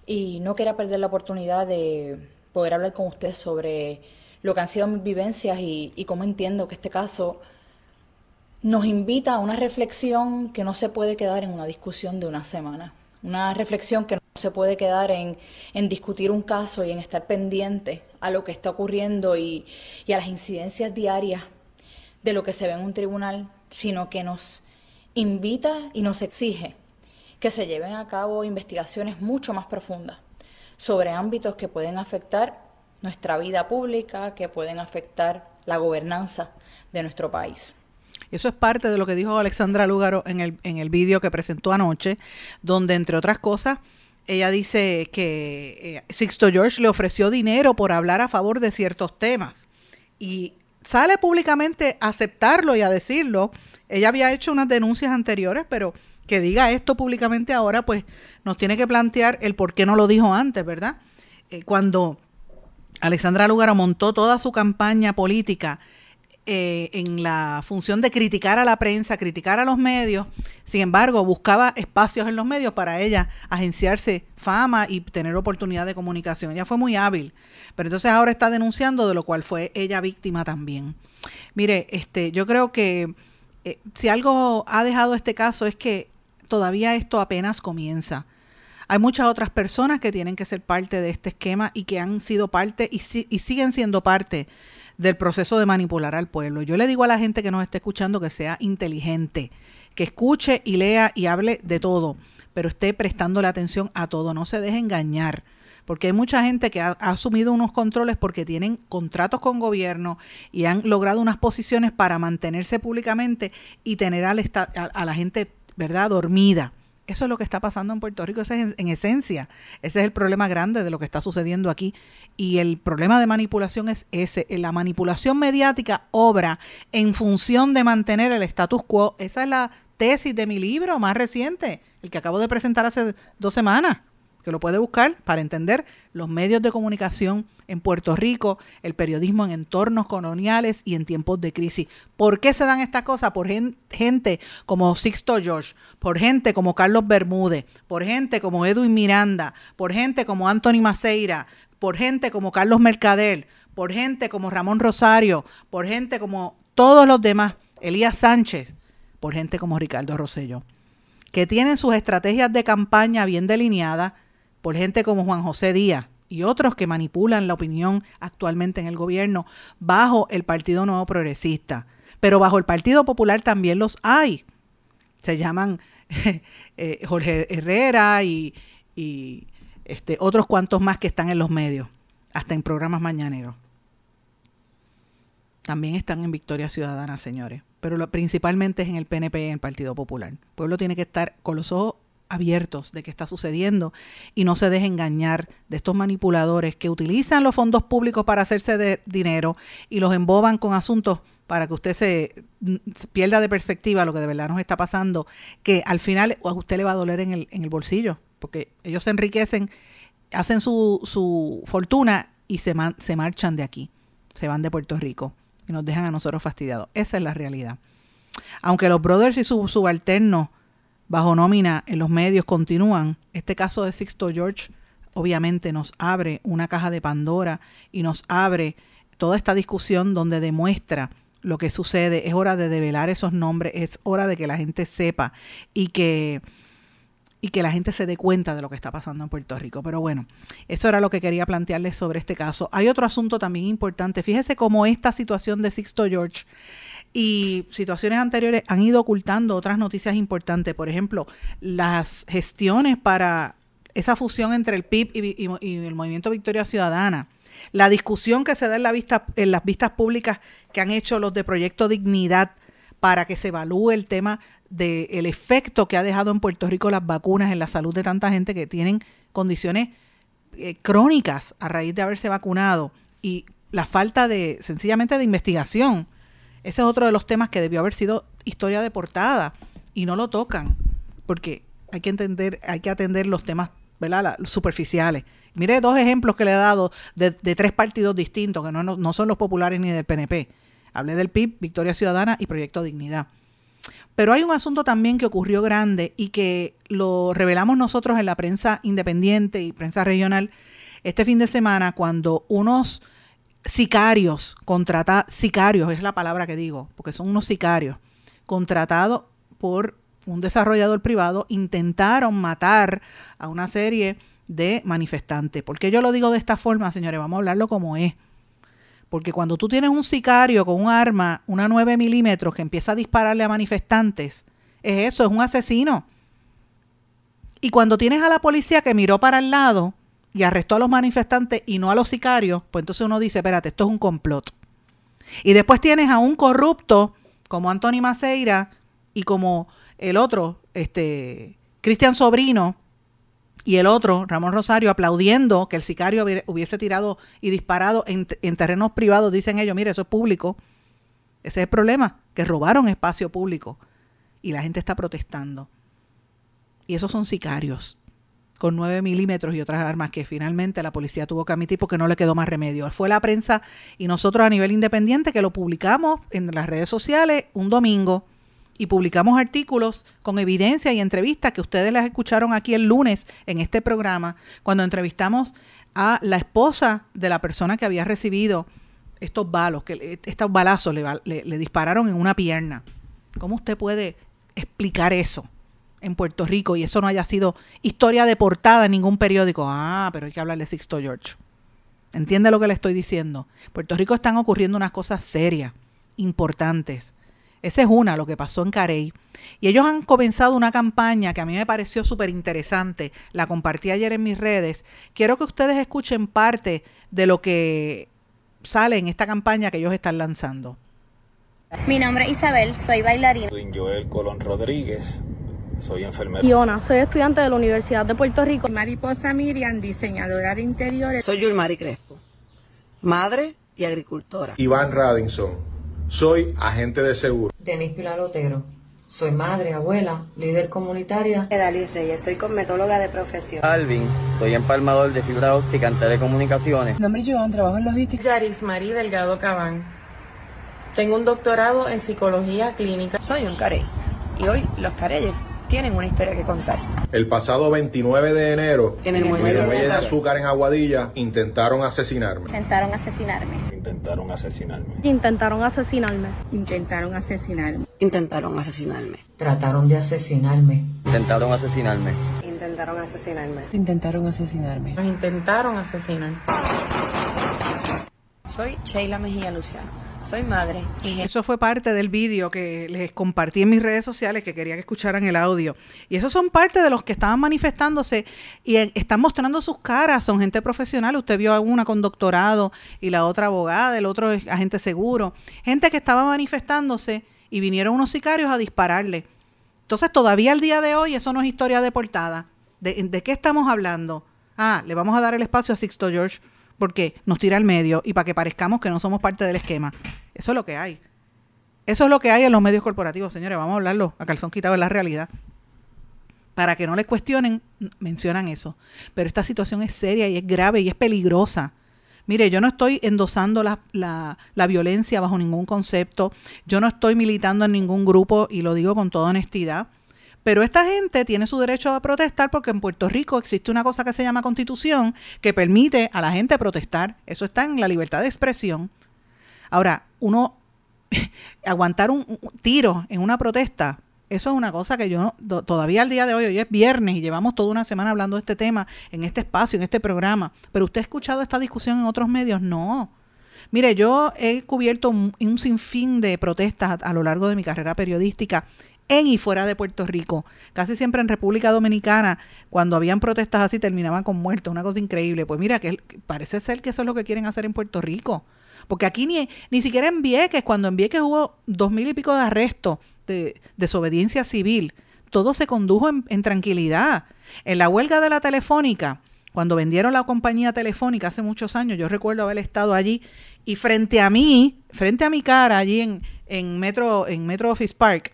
Y no quería perder la oportunidad de poder hablar con ustedes sobre lo que han sido mis vivencias y, cómo entiendo que este caso nos invita a una reflexión que no se puede quedar en una discusión de una semana. Una reflexión que no se puede quedar en, discutir un caso y en estar pendiente a lo que está ocurriendo y a las incidencias diarias de lo que se ve en un tribunal, sino que nos invita y nos exige que se lleven a cabo investigaciones mucho más profundas sobre ámbitos que pueden afectar nuestra vida pública, que pueden afectar la gobernanza de nuestro país. Eso es parte de lo que dijo Alexandra Lúgaro en el, en el vídeo que presentó anoche, donde entre otras cosas ella dice que eh, Sixto George le ofreció dinero por hablar a favor de ciertos temas. Y sale públicamente a aceptarlo y a decirlo. Ella había hecho unas denuncias anteriores, pero que diga esto públicamente ahora, pues nos tiene que plantear el por qué no lo dijo antes, ¿verdad? Eh, cuando Alexandra Lúgaro montó toda su campaña política eh, en la función de criticar a la prensa, criticar a los medios, sin embargo, buscaba espacios en los medios para ella agenciarse fama y tener oportunidad de comunicación. Ella fue muy hábil, pero entonces ahora está denunciando de lo cual fue ella víctima también. Mire, este, yo creo que eh, si algo ha dejado este caso es que todavía esto apenas comienza. Hay muchas otras personas que tienen que ser parte de este esquema y que han sido parte y, y siguen siendo parte del proceso de manipular al pueblo. Yo le digo a la gente que nos esté escuchando que sea inteligente, que escuche y lea y hable de todo, pero esté prestándole atención a todo, no se deje engañar. Porque hay mucha gente que ha, asumido unos controles porque tienen contratos con gobierno y han logrado unas posiciones para mantenerse públicamente y tener a, la gente, ¿verdad?, dormida. Eso es lo que está pasando en Puerto Rico, ese es en, esencia. Ese es el problema grande de lo que está sucediendo aquí. Y el problema de manipulación es ese. La manipulación mediática obra en función de mantener el status quo. Esa es la tesis de mi libro más reciente, el que acabo de presentar hace dos semanas que lo puede buscar para entender los medios de comunicación en Puerto Rico, el periodismo en entornos coloniales y en tiempos de crisis. ¿Por qué se dan estas cosas? Por gente como Sixto George, por gente como Carlos Bermúdez, por gente como Edwin Miranda, por gente como Anthony Maceira, por gente como Carlos Mercader, por gente como Ramón Rosario, por gente como todos los demás, Elías Sánchez, por gente como Ricardo Rosello, que tienen sus estrategias de campaña bien delineadas, por gente como Juan José Díaz y otros que manipulan la opinión actualmente en el gobierno bajo el Partido Nuevo Progresista. Pero bajo el Partido Popular también los hay. Se llaman eh, Jorge Herrera y, este, otros cuantos más que están en los medios, hasta en programas mañaneros. También están en Victoria Ciudadana, señores. Pero lo, principalmente es en el PNP y en el Partido Popular. El pueblo tiene que estar con los ojos abiertos de qué está sucediendo y no se deje engañar de estos manipuladores que utilizan los fondos públicos para hacerse de dinero y los emboban con asuntos para que usted se, pierda de perspectiva lo que de verdad nos está pasando, que al final a usted le va a doler en el, en el bolsillo, porque ellos se enriquecen, hacen su, su fortuna y se, se marchan de aquí, se van de Puerto Rico y nos dejan a nosotros fastidiados. Esa es la realidad. Aunque los brothers y sus subalternos bajo nómina en los medios continúan. Este caso de Sixto George obviamente nos abre una caja de Pandora y nos abre toda esta discusión donde demuestra lo que sucede. Es hora de develar esos nombres, es hora de que la gente sepa y que y que la gente se dé cuenta de lo que está pasando en Puerto Rico. Pero bueno, eso era lo que quería plantearles sobre este caso. Hay otro asunto también importante. Fíjese cómo esta situación de Sixto George y situaciones anteriores han ido ocultando otras noticias importantes. Por ejemplo, las gestiones para esa fusión entre el PIB y, el Movimiento Victoria Ciudadana. La discusión que se da en, la vista, en las vistas públicas que han hecho los de Proyecto Dignidad para que se evalúe el tema del efecto que ha dejado en Puerto Rico las vacunas en la salud de tanta gente que tienen condiciones eh, crónicas a raíz de haberse vacunado y la falta de sencillamente de investigación ese es otro de los temas que debió haber sido historia de portada y no lo tocan, porque hay que entender, hay que atender los temas ¿verdad? superficiales. Mire dos ejemplos que le he dado de, tres partidos distintos, que no, no, son los populares ni del PNP. Hablé del PIB, Victoria Ciudadana y Proyecto Dignidad. Pero hay un asunto también que ocurrió grande y que lo revelamos nosotros en la prensa independiente y prensa regional este fin de semana cuando unos sicarios, contratados, sicarios es la palabra que digo, porque son unos sicarios, contratados por un desarrollador privado, intentaron matar a una serie de manifestantes. ¿Por qué yo lo digo de esta forma, señores? Vamos a hablarlo como es. Porque cuando tú tienes un sicario con un arma, una 9 milímetros, que empieza a dispararle a manifestantes, es eso, es un asesino. Y cuando tienes a la policía que miró para el lado, y arrestó a los manifestantes y no a los sicarios, pues entonces uno dice, espérate, esto es un complot. Y después tienes a un corrupto como Anthony Maceira y como el otro, este, Cristian Sobrino, y el otro, Ramón Rosario, aplaudiendo que el sicario hubiese tirado y disparado en, en terrenos privados, dicen ellos, mire, eso es público. Ese es el problema, que robaron espacio público y la gente está protestando. Y esos son sicarios con 9 milímetros y otras armas que finalmente la policía tuvo que admitir porque no le quedó más remedio. Fue la prensa y nosotros a nivel independiente que lo publicamos en las redes sociales un domingo y publicamos artículos con evidencia y entrevistas que ustedes las escucharon aquí el lunes en este programa cuando entrevistamos a la esposa de la persona que había recibido estos balos, que estos balazos le, le dispararon en una pierna. ¿Cómo usted puede explicar eso? En Puerto Rico y eso no haya sido historia de portada en ningún periódico. Ah, pero hay que hablar de Sixto George. ¿Entiende lo que le estoy diciendo? En Puerto Rico están ocurriendo unas cosas serias, importantes. Esa es una, lo que pasó en Carey. Y ellos han comenzado una campaña que a mí me pareció súper interesante. La compartí ayer en mis redes. Quiero que ustedes escuchen parte de lo que sale en esta campaña que ellos están lanzando. Mi nombre es Isabel, soy bailarina. Soy Joel Colón Rodríguez, soy enfermera. Iona, soy estudiante de la Universidad de Puerto Rico. Mariposa Miriam, diseñadora de interiores. Soy Yulmari Crespo, madre y agricultora. Iván Radinson, soy agente de seguro. Denis Pilarotero, soy madre, abuela, líder comunitaria. Edalí Reyes, soy cosmetóloga de profesión. Alvin, soy empalmador de fibra óptica en telecomunicaciones. Mi nombre es Joan, trabajo en logística. Yaris Marí Delgado Cabán. Tengo un doctorado en psicología clínica. Soy un carey y hoy los careyes tienen una historia que contar. El pasado 29 de enero, en el muelle de, azúcar en Aguadilla, intentaron asesinarme. Intentaron asesinarme. Intentaron asesinarme. Intentaron asesinarme. Intentaron asesinarme. Intentaron asesinarme. Trataron de asesinarme. Intentaron asesinarme. Intentaron asesinarme. Intentaron asesinarme. Nos intentaron asesinar. Soy Sheila Mejía Luciano soy madre. Eso fue parte del vídeo que les compartí en mis redes sociales que quería que escucharan el audio. Y esos son parte de los que estaban manifestándose y están mostrando sus caras. Son gente profesional. Usted vio a una con doctorado y la otra abogada, el otro agente seguro. Gente que estaba manifestándose y vinieron unos sicarios a dispararle. Entonces todavía al día de hoy eso no es historia de portada. ¿De, de qué estamos hablando? Ah, le vamos a dar el espacio a Sixto George porque nos tira al medio y para que parezcamos que no somos parte del esquema. Eso es lo que hay. Eso es lo que hay en los medios corporativos, señores. Vamos a hablarlo a calzón quitado en la realidad. Para que no les cuestionen, mencionan eso. Pero esta situación es seria y es grave y es peligrosa. Mire, yo no estoy endosando la, la, la, violencia bajo ningún concepto, yo no estoy militando en ningún grupo y lo digo con toda honestidad. Pero esta gente tiene su derecho a protestar porque en Puerto Rico existe una cosa que se llama constitución que permite a la gente protestar. Eso está en la libertad de expresión. Ahora, uno aguantar un, tiro en una protesta, eso es una cosa que yo todavía al día de hoy, hoy es viernes y llevamos toda una semana hablando de este tema en este espacio, en este programa. Pero usted ha escuchado esta discusión en otros medios? No. Mire, yo he cubierto un, sinfín de protestas a, lo largo de mi carrera periodística en y fuera de Puerto Rico. Casi siempre en República Dominicana, cuando habían protestas así, terminaban con muertos, una cosa increíble. Pues mira, que parece ser que eso es lo que quieren hacer en Puerto Rico. Porque aquí ni, ni siquiera en Vieques, cuando en Vieques hubo dos mil y pico de arrestos de desobediencia civil, todo se condujo en, en tranquilidad. En la huelga de la telefónica, cuando vendieron la compañía telefónica hace muchos años, yo recuerdo haber estado allí y frente a mí, frente a mi cara, allí en, en Metro, en Metro Office Park,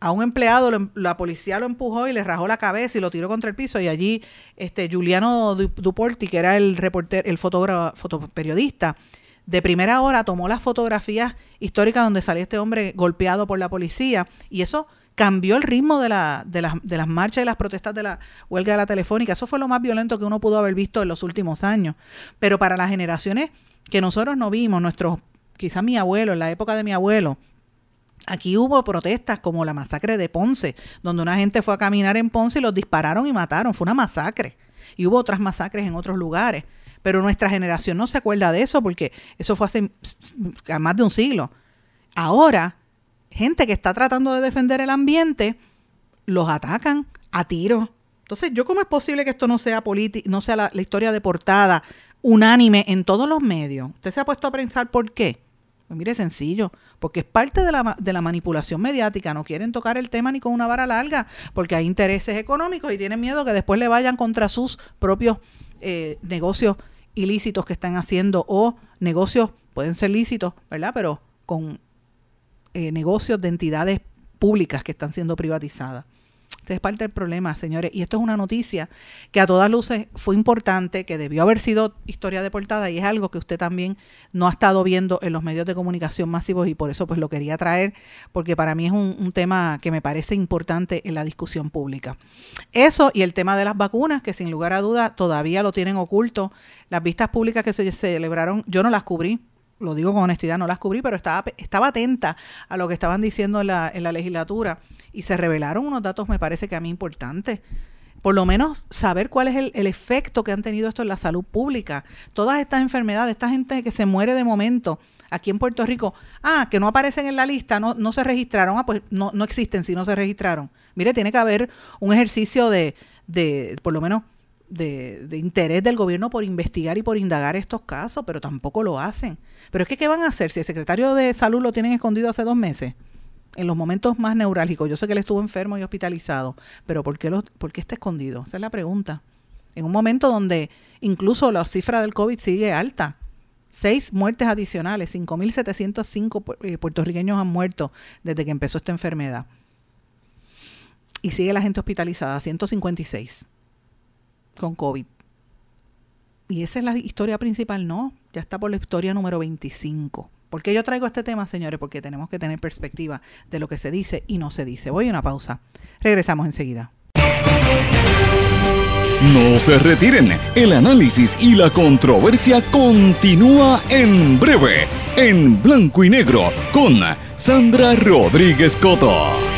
a un empleado em, la policía lo empujó y le rajó la cabeza y lo tiró contra el piso y allí este Juliano Duporti que era el reporter el fotógrafo fotoperiodista de primera hora tomó las fotografías históricas donde salía este hombre golpeado por la policía y eso cambió el ritmo de, la, de, las, de las marchas y las protestas de la huelga de la telefónica. Eso fue lo más violento que uno pudo haber visto en los últimos años. Pero para las generaciones que nosotros no vimos, nuestros, quizás mi abuelo, en la época de mi abuelo, Aquí hubo protestas como la masacre de Ponce, donde una gente fue a caminar en Ponce y los dispararon y mataron. Fue una masacre. Y hubo otras masacres en otros lugares. Pero nuestra generación no se acuerda de eso porque eso fue hace más de un siglo. Ahora, gente que está tratando de defender el ambiente, los atacan a tiros. Entonces, ¿yo cómo es posible que esto no sea no sea la, la historia de portada unánime en todos los medios? ¿Usted se ha puesto a pensar por qué? Pues mire, sencillo, porque es parte de la, de la manipulación mediática. No quieren tocar el tema ni con una vara larga, porque hay intereses económicos y tienen miedo que después le vayan contra sus propios eh, negocios ilícitos que están haciendo o negocios, pueden ser lícitos, ¿verdad? Pero con eh, negocios de entidades públicas que están siendo privatizadas. Este es parte del problema, señores. Y esto es una noticia que a todas luces fue importante, que debió haber sido historia de portada y es algo que usted también no ha estado viendo en los medios de comunicación masivos y por eso pues lo quería traer, porque para mí es un, un tema que me parece importante en la discusión pública. Eso y el tema de las vacunas, que sin lugar a duda todavía lo tienen oculto. Las vistas públicas que se celebraron, yo no las cubrí, lo digo con honestidad, no las cubrí, pero estaba, estaba atenta a lo que estaban diciendo en la, en la legislatura y se revelaron unos datos, me parece que a mí importantes por lo menos saber cuál es el, el, efecto que han tenido esto en la salud pública. Todas estas enfermedades, esta gente que se muere de momento aquí en Puerto Rico, ah, que no aparecen en la lista, no, no se registraron, ah, pues no, no existen si no se registraron. Mire, tiene que haber un ejercicio de, de por lo menos, de, de, interés del gobierno por investigar y por indagar estos casos, pero tampoco lo hacen. Pero es que, ¿qué van a hacer si el secretario de salud lo tienen escondido hace dos meses? en los momentos más neurálgicos. Yo sé que él estuvo enfermo y hospitalizado, pero ¿por qué, por qué está escondido? Esa es la pregunta. En un momento donde incluso la cifra del COVID sigue alta. Seis muertes adicionales, 5.705 eh, puertorriqueños han muerto desde que empezó esta enfermedad. Y sigue la gente hospitalizada, 156 con COVID. Y esa es la historia principal, no, ya está por la historia número 25. ¿Por qué yo traigo este tema, señores? Porque tenemos que tener perspectiva de lo que se dice y no se dice. Voy a una pausa. Regresamos enseguida. No se retiren. El análisis y la controversia continúa en breve, en blanco y negro, con Sandra Rodríguez Coto.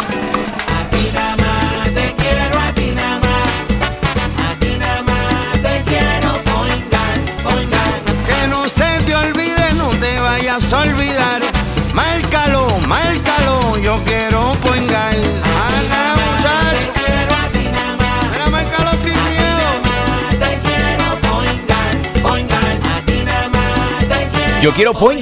Vayas a olvidar. Márcalo, márcalo, yo quiero poingar. Ana, muchacho. Quiero a. Te quiero poingar, poingar. Yo quiero point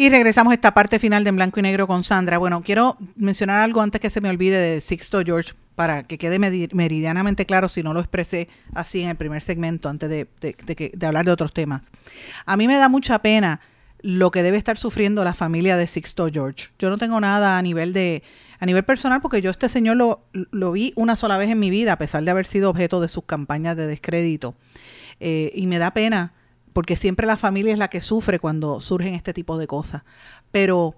Y regresamos a esta parte final de En Blanco y Negro con Sandra. Bueno, quiero mencionar algo antes que se me olvide de Sixto George para que quede meridianamente claro si no lo expresé así en el primer segmento antes de, hablar de otros temas. A mí me da mucha pena lo que debe estar sufriendo la familia de Sixto George. Yo no tengo nada a nivel de a nivel personal porque yo este señor lo, lo vi una sola vez en mi vida a pesar de haber sido objeto de sus campañas de descrédito. Eh, y me da pena porque siempre la familia es la que sufre cuando surgen este tipo de cosas. Pero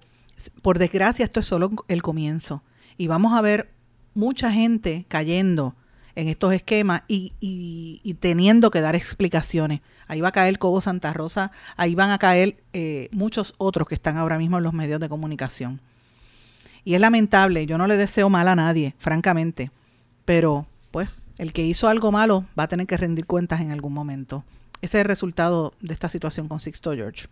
por desgracia esto es solo el comienzo. Y vamos a ver mucha gente cayendo en estos esquemas y, y, y, teniendo que dar explicaciones. Ahí va a caer Cobo Santa Rosa, ahí van a caer eh, muchos otros que están ahora mismo en los medios de comunicación. Y es lamentable, yo no le deseo mal a nadie, francamente, pero pues el que hizo algo malo va a tener que rendir cuentas en algún momento. Ese es el resultado de esta situación con Sixto George.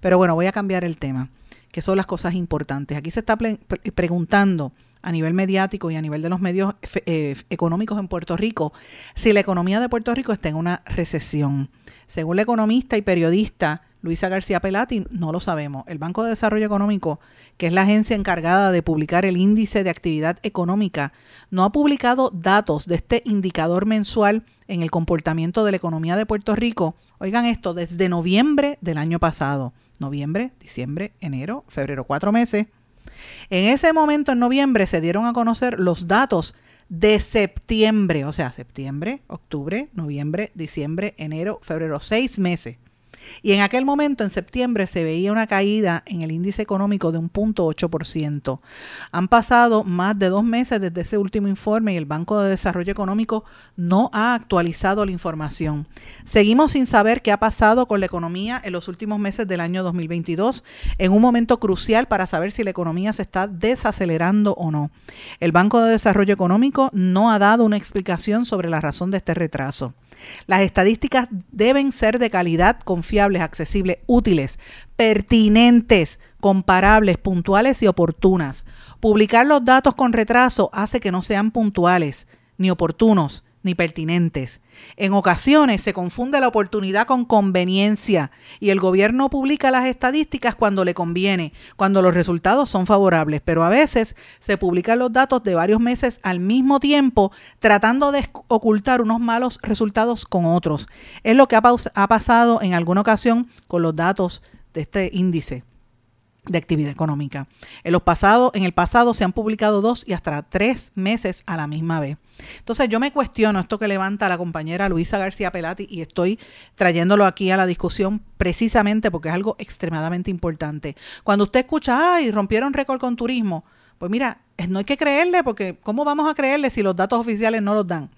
Pero bueno, voy a cambiar el tema, que son las cosas importantes. Aquí se está pre preguntando a nivel mediático y a nivel de los medios eh, económicos en Puerto Rico si la economía de Puerto Rico está en una recesión. Según la economista y periodista Luisa García Pelati, no lo sabemos. El Banco de Desarrollo Económico, que es la agencia encargada de publicar el índice de actividad económica, no ha publicado datos de este indicador mensual en el comportamiento de la economía de Puerto Rico. Oigan esto, desde noviembre del año pasado. Noviembre, diciembre, enero, febrero, cuatro meses. En ese momento, en noviembre, se dieron a conocer los datos de septiembre, o sea, septiembre, octubre, noviembre, diciembre, enero, febrero, seis meses. Y en aquel momento, en septiembre, se veía una caída en el índice económico de un punto 8%. Han pasado más de dos meses desde ese último informe y el Banco de Desarrollo Económico no ha actualizado la información. Seguimos sin saber qué ha pasado con la economía en los últimos meses del año 2022, en un momento crucial para saber si la economía se está desacelerando o no. El Banco de Desarrollo Económico no ha dado una explicación sobre la razón de este retraso. Las estadísticas deben ser de calidad, confiables, accesibles, útiles, pertinentes, comparables, puntuales y oportunas. Publicar los datos con retraso hace que no sean puntuales, ni oportunos, ni pertinentes. En ocasiones se confunde la oportunidad con conveniencia y el gobierno publica las estadísticas cuando le conviene, cuando los resultados son favorables, pero a veces se publican los datos de varios meses al mismo tiempo tratando de ocultar unos malos resultados con otros. Es lo que ha, pasado en alguna ocasión con los datos de este índice de actividad económica. En, en el pasado se han publicado dos y hasta tres meses a la misma vez. Entonces yo me cuestiono esto que levanta la compañera Luisa García Pelati y estoy trayéndolo aquí a la discusión precisamente porque es algo extremadamente importante. Cuando usted escucha, ay, rompieron récord con turismo, pues mira, no hay que creerle porque ¿cómo vamos a creerle si los datos oficiales no los dan?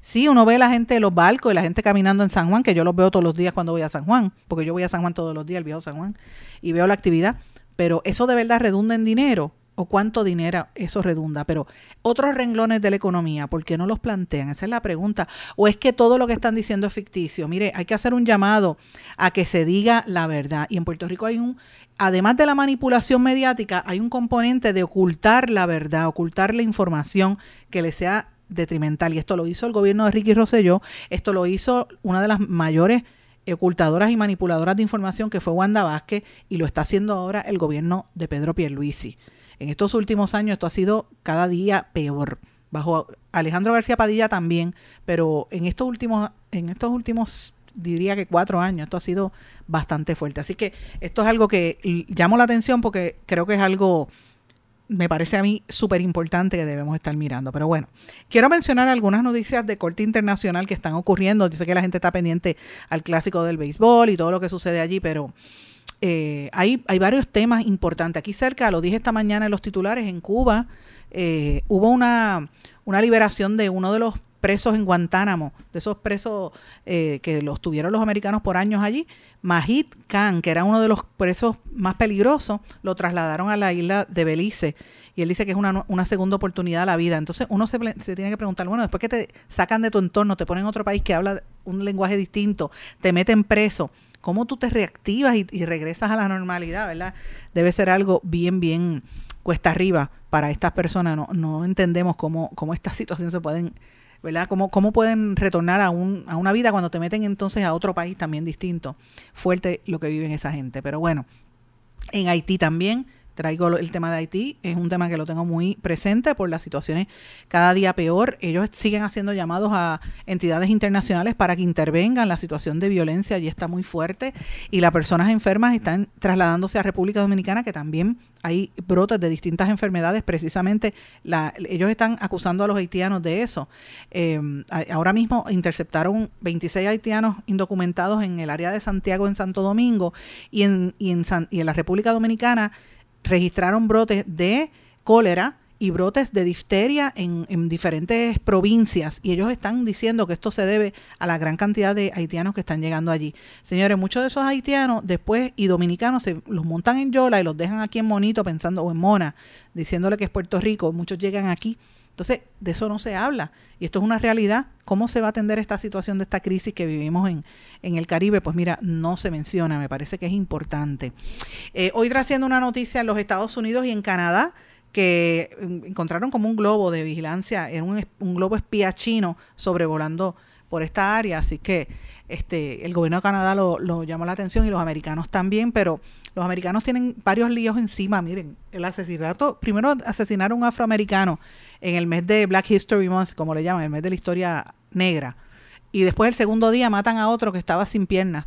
Sí, uno ve a la gente de los barcos y la gente caminando en San Juan, que yo los veo todos los días cuando voy a San Juan, porque yo voy a San Juan todos los días, el viejo San Juan, y veo la actividad pero eso de verdad redunda en dinero o cuánto dinero eso redunda. Pero otros renglones de la economía, ¿por qué no los plantean? Esa es la pregunta. ¿O es que todo lo que están diciendo es ficticio? Mire, hay que hacer un llamado a que se diga la verdad. Y en Puerto Rico hay un, además de la manipulación mediática, hay un componente de ocultar la verdad, ocultar la información que le sea detrimental. Y esto lo hizo el gobierno de Ricky Rosselló, esto lo hizo una de las mayores ocultadoras y manipuladoras de información que fue Wanda Vázquez y lo está haciendo ahora el gobierno de Pedro Pierluisi. En estos últimos años esto ha sido cada día peor. Bajo Alejandro García Padilla también, pero en estos últimos, en estos últimos diría que cuatro años, esto ha sido bastante fuerte. Así que esto es algo que llamo la atención porque creo que es algo me parece a mí súper importante que debemos estar mirando. Pero bueno, quiero mencionar algunas noticias de corte internacional que están ocurriendo. Yo sé que la gente está pendiente al clásico del béisbol y todo lo que sucede allí, pero eh, hay, hay varios temas importantes. Aquí cerca, lo dije esta mañana en los titulares, en Cuba eh, hubo una, liberación de uno de los presos en Guantánamo, de esos presos eh, que los tuvieron los americanos por años allí, Majid Khan, que era uno de los presos más peligrosos, lo trasladaron a la isla de Belice. Y él dice que es una, una segunda oportunidad a la vida. Entonces uno se, se, tiene que preguntar, bueno, después que te sacan de tu entorno, te ponen en otro país que habla un lenguaje distinto, te meten preso, ¿cómo tú te reactivas y, regresas a la normalidad, verdad? Debe ser algo bien, bien cuesta arriba para estas personas. No, no entendemos cómo, cómo estas situaciones se pueden ¿verdad? ¿Cómo, cómo pueden retornar a, un, a una vida cuando te meten entonces a otro país también distinto? Fuerte lo que viven esa gente. Pero bueno, en Haití también traigo el tema de Haití, es un tema que lo tengo muy presente por las situaciones cada día peor. Ellos siguen haciendo llamados a entidades internacionales para que intervengan. La situación de violencia allí está muy fuerte y las personas enfermas están trasladándose a República Dominicana, que también hay brotes de distintas enfermedades. Precisamente ellos están acusando a los haitianos de eso. Eh, ahora mismo interceptaron 26 haitianos indocumentados en el área de Santiago, en Santo Domingo, y en, y en, San, y en la República Dominicana registraron brotes de cólera y brotes de difteria en, en, diferentes provincias y ellos están diciendo que esto se debe a la gran cantidad de haitianos que están llegando allí. Señores, muchos de esos haitianos después y dominicanos se los montan en Yola y los dejan aquí en Monito pensando o en Mona, diciéndole que es Puerto Rico, muchos llegan aquí. Entonces, de eso no se habla y esto es una realidad. ¿Cómo se va a atender esta situación de esta crisis que vivimos en, en el Caribe? Pues mira, no se menciona, me parece que es importante. Eh, hoy trayendo una noticia en los Estados Unidos y en Canadá, que mm, encontraron como un globo de vigilancia, era un, un, globo espía chino sobrevolando por esta área, así que este el gobierno de Canadá lo, lo, llamó la atención y los americanos también, pero los americanos tienen varios líos encima, miren, el asesinato, primero asesinaron a un afroamericano en el mes de Black History Month, como le llaman, el mes de la historia negra, y después el segundo día matan a otro que estaba sin piernas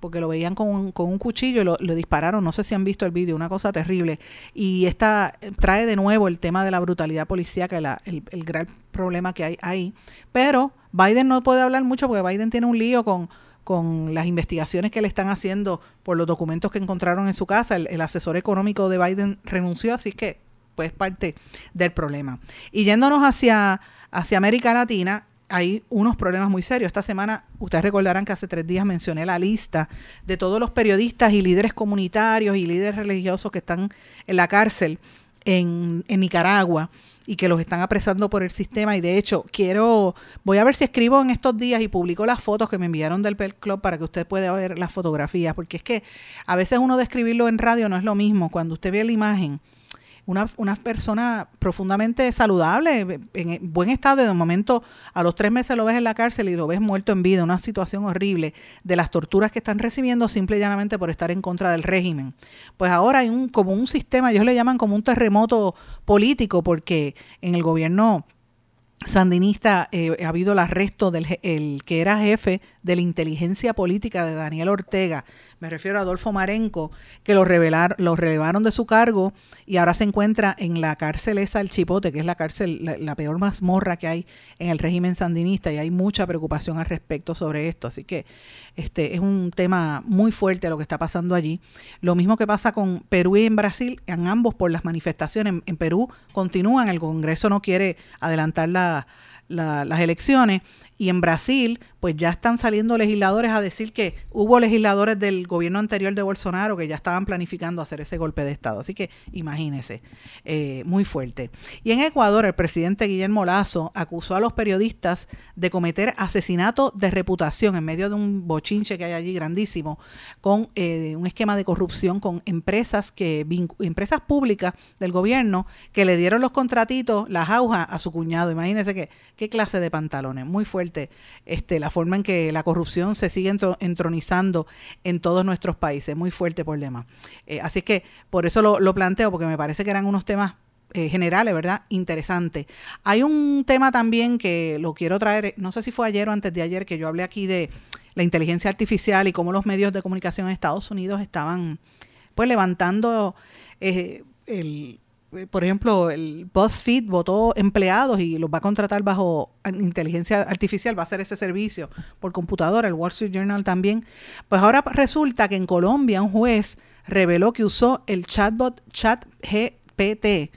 porque lo veían con un, con un cuchillo y lo, dispararon, no sé si han visto el vídeo, una cosa terrible. Y esta trae de nuevo el tema de la brutalidad policíaca, la, el, el gran problema que hay ahí. Pero Biden no puede hablar mucho porque Biden tiene un lío con, con las investigaciones que le están haciendo por los documentos que encontraron en su casa. El, el asesor económico de Biden renunció, así que pues parte del problema. Y yéndonos hacia, hacia América Latina, hay unos problemas muy serios. Esta semana, ustedes recordarán que hace tres días mencioné la lista de todos los periodistas y líderes comunitarios y líderes religiosos que están en la cárcel en, en Nicaragua y que los están apresando por el sistema. Y de hecho, quiero, voy a ver si escribo en estos días y publico las fotos que me enviaron del Pel Club para que usted pueda ver las fotografías, porque es que a veces uno describirlo en radio no es lo mismo. Cuando usted ve la imagen, una, una persona profundamente saludable, en buen estado, y de momento a los tres meses lo ves en la cárcel y lo ves muerto en vida, una situación horrible de las torturas que están recibiendo simple y llanamente por estar en contra del régimen. Pues ahora hay un, como un sistema, ellos le llaman como un terremoto político, porque en el gobierno sandinista eh, ha habido el arresto del el que era jefe de la inteligencia política de Daniel Ortega, me refiero a Adolfo Marenco, que lo, revelar, lo relevaron de su cargo y ahora se encuentra en la cárcel esa, el Chipote, que es la cárcel, la, peor mazmorra que hay en el régimen sandinista y hay mucha preocupación al respecto sobre esto. Así que este es un tema muy fuerte lo que está pasando allí. Lo mismo que pasa con Perú y en Brasil, en ambos por las manifestaciones. En, Perú continúan, el Congreso no quiere adelantar la, la, las elecciones y en Brasil, pues ya están saliendo legisladores a decir que hubo legisladores del gobierno anterior de Bolsonaro que ya estaban planificando hacer ese golpe de Estado. Así que imagínense, eh, muy fuerte. Y en Ecuador, el presidente Guillermo Lazo acusó a los periodistas de cometer asesinato de reputación en medio de un bochinche que hay allí grandísimo, con eh, un esquema de corrupción con empresas que empresas públicas del gobierno que le dieron los contratitos, las aujas a su cuñado. Imagínense que, qué clase de pantalones, muy fuerte este, la forma en que la corrupción se sigue entronizando en todos nuestros países. Muy fuerte problema. Eh, así que por eso lo, planteo, porque me parece que eran unos temas eh, generales, ¿verdad? Interesantes. Hay un tema también que lo quiero traer, no sé si fue ayer o antes de ayer, que yo hablé aquí de la inteligencia artificial y cómo los medios de comunicación en Estados Unidos estaban pues levantando eh, el por ejemplo, el BuzzFeed votó empleados y los va a contratar bajo inteligencia artificial, va a hacer ese servicio por computadora, el Wall Street Journal también. Pues ahora resulta que en Colombia un juez reveló que usó el chatbot ChatGPT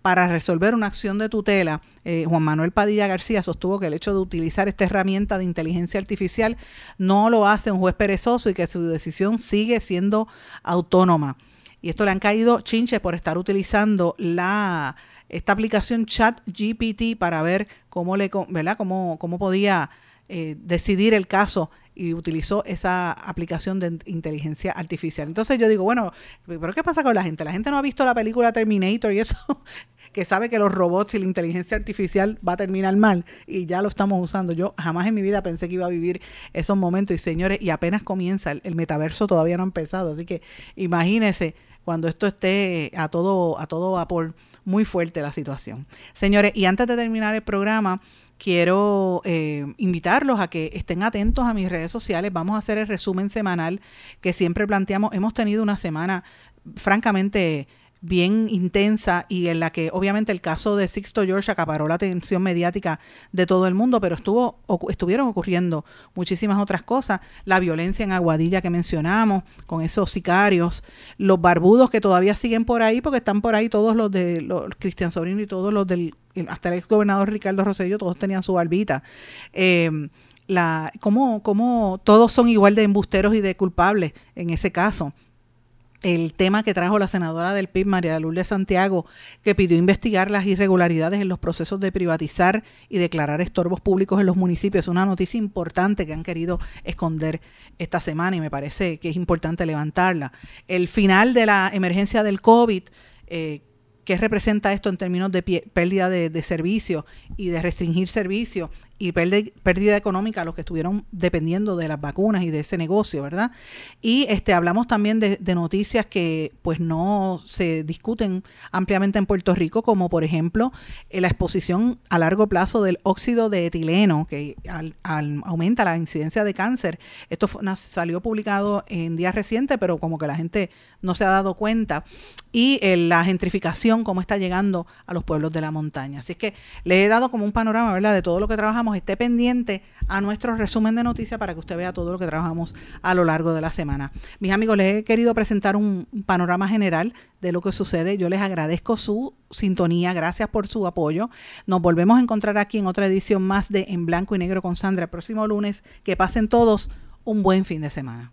para resolver una acción de tutela. Eh, Juan Manuel Padilla García sostuvo que el hecho de utilizar esta herramienta de inteligencia artificial no lo hace un juez perezoso y que su decisión sigue siendo autónoma y esto le han caído chinches por estar utilizando la esta aplicación Chat GPT para ver cómo le ¿verdad? cómo, cómo podía eh, decidir el caso y utilizó esa aplicación de inteligencia artificial. Entonces yo digo, bueno, pero ¿qué pasa con la gente? La gente no ha visto la película Terminator y eso, que sabe que los robots y la inteligencia artificial va a terminar mal y ya lo estamos usando. Yo jamás en mi vida pensé que iba a vivir esos momentos y señores, y apenas comienza, el, el metaverso todavía no ha empezado, así que imagínense cuando esto esté a todo, a todo vapor, muy fuerte la situación. Señores, y antes de terminar el programa, quiero eh, invitarlos a que estén atentos a mis redes sociales. Vamos a hacer el resumen semanal que siempre planteamos. Hemos tenido una semana francamente bien intensa y en la que obviamente el caso de Sixto George acaparó la atención mediática de todo el mundo, pero estuvo estuvieron ocurriendo muchísimas otras cosas, la violencia en Aguadilla que mencionamos, con esos sicarios, los barbudos que todavía siguen por ahí, porque están por ahí todos los de los Cristian Sobrino y todos los del, hasta el ex gobernador Ricardo Rosselló, todos tenían su barbita. Eh, la, cómo, cómo todos son igual de embusteros y de culpables en ese caso el tema que trajo la senadora del PIB, María Lourdes Santiago, que pidió investigar las irregularidades en los procesos de privatizar y declarar estorbos públicos en los municipios. Una noticia importante que han querido esconder esta semana y me parece que es importante levantarla. El final de la emergencia del COVID. Eh, ¿Qué representa esto en términos de pérdida de, de servicios y de restringir servicios y pérdida económica a los que estuvieron dependiendo de las vacunas y de ese negocio, ¿verdad? Y este hablamos también de, noticias que pues no se discuten ampliamente en Puerto Rico, como por ejemplo eh, la exposición a largo plazo del óxido de etileno, que al, al aumenta la incidencia de cáncer. Esto salió publicado en días recientes, pero como que la gente no se ha dado cuenta. Y eh, la gentrificación, cómo está llegando a los pueblos de la montaña. Así que le he dado como un panorama, ¿verdad?, de todo lo que trabajamos esté pendiente a nuestro resumen de noticias para que usted vea todo lo que trabajamos a lo largo de la semana. Mis amigos, les he querido presentar un panorama general de lo que sucede. Yo les agradezco su sintonía, gracias por su apoyo. Nos volvemos a encontrar aquí en otra edición más de En Blanco y Negro con Sandra el próximo lunes. Que pasen todos un buen fin de semana.